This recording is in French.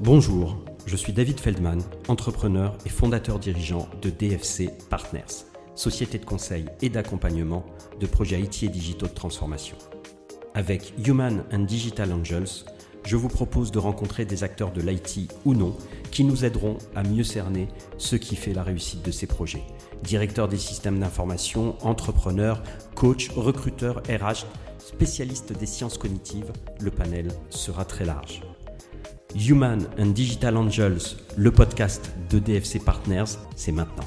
Bonjour, je suis David Feldman, entrepreneur et fondateur dirigeant de DFC Partners, société de conseil et d'accompagnement de projets IT et digitaux de transformation. Avec Human and Digital Angels, je vous propose de rencontrer des acteurs de l'IT ou non qui nous aideront à mieux cerner ce qui fait la réussite de ces projets. Directeurs des systèmes d'information, entrepreneurs, coachs, recruteurs, RH, spécialistes des sciences cognitives, le panel sera très large. Human and Digital Angels, le podcast de DFC Partners, c'est maintenant.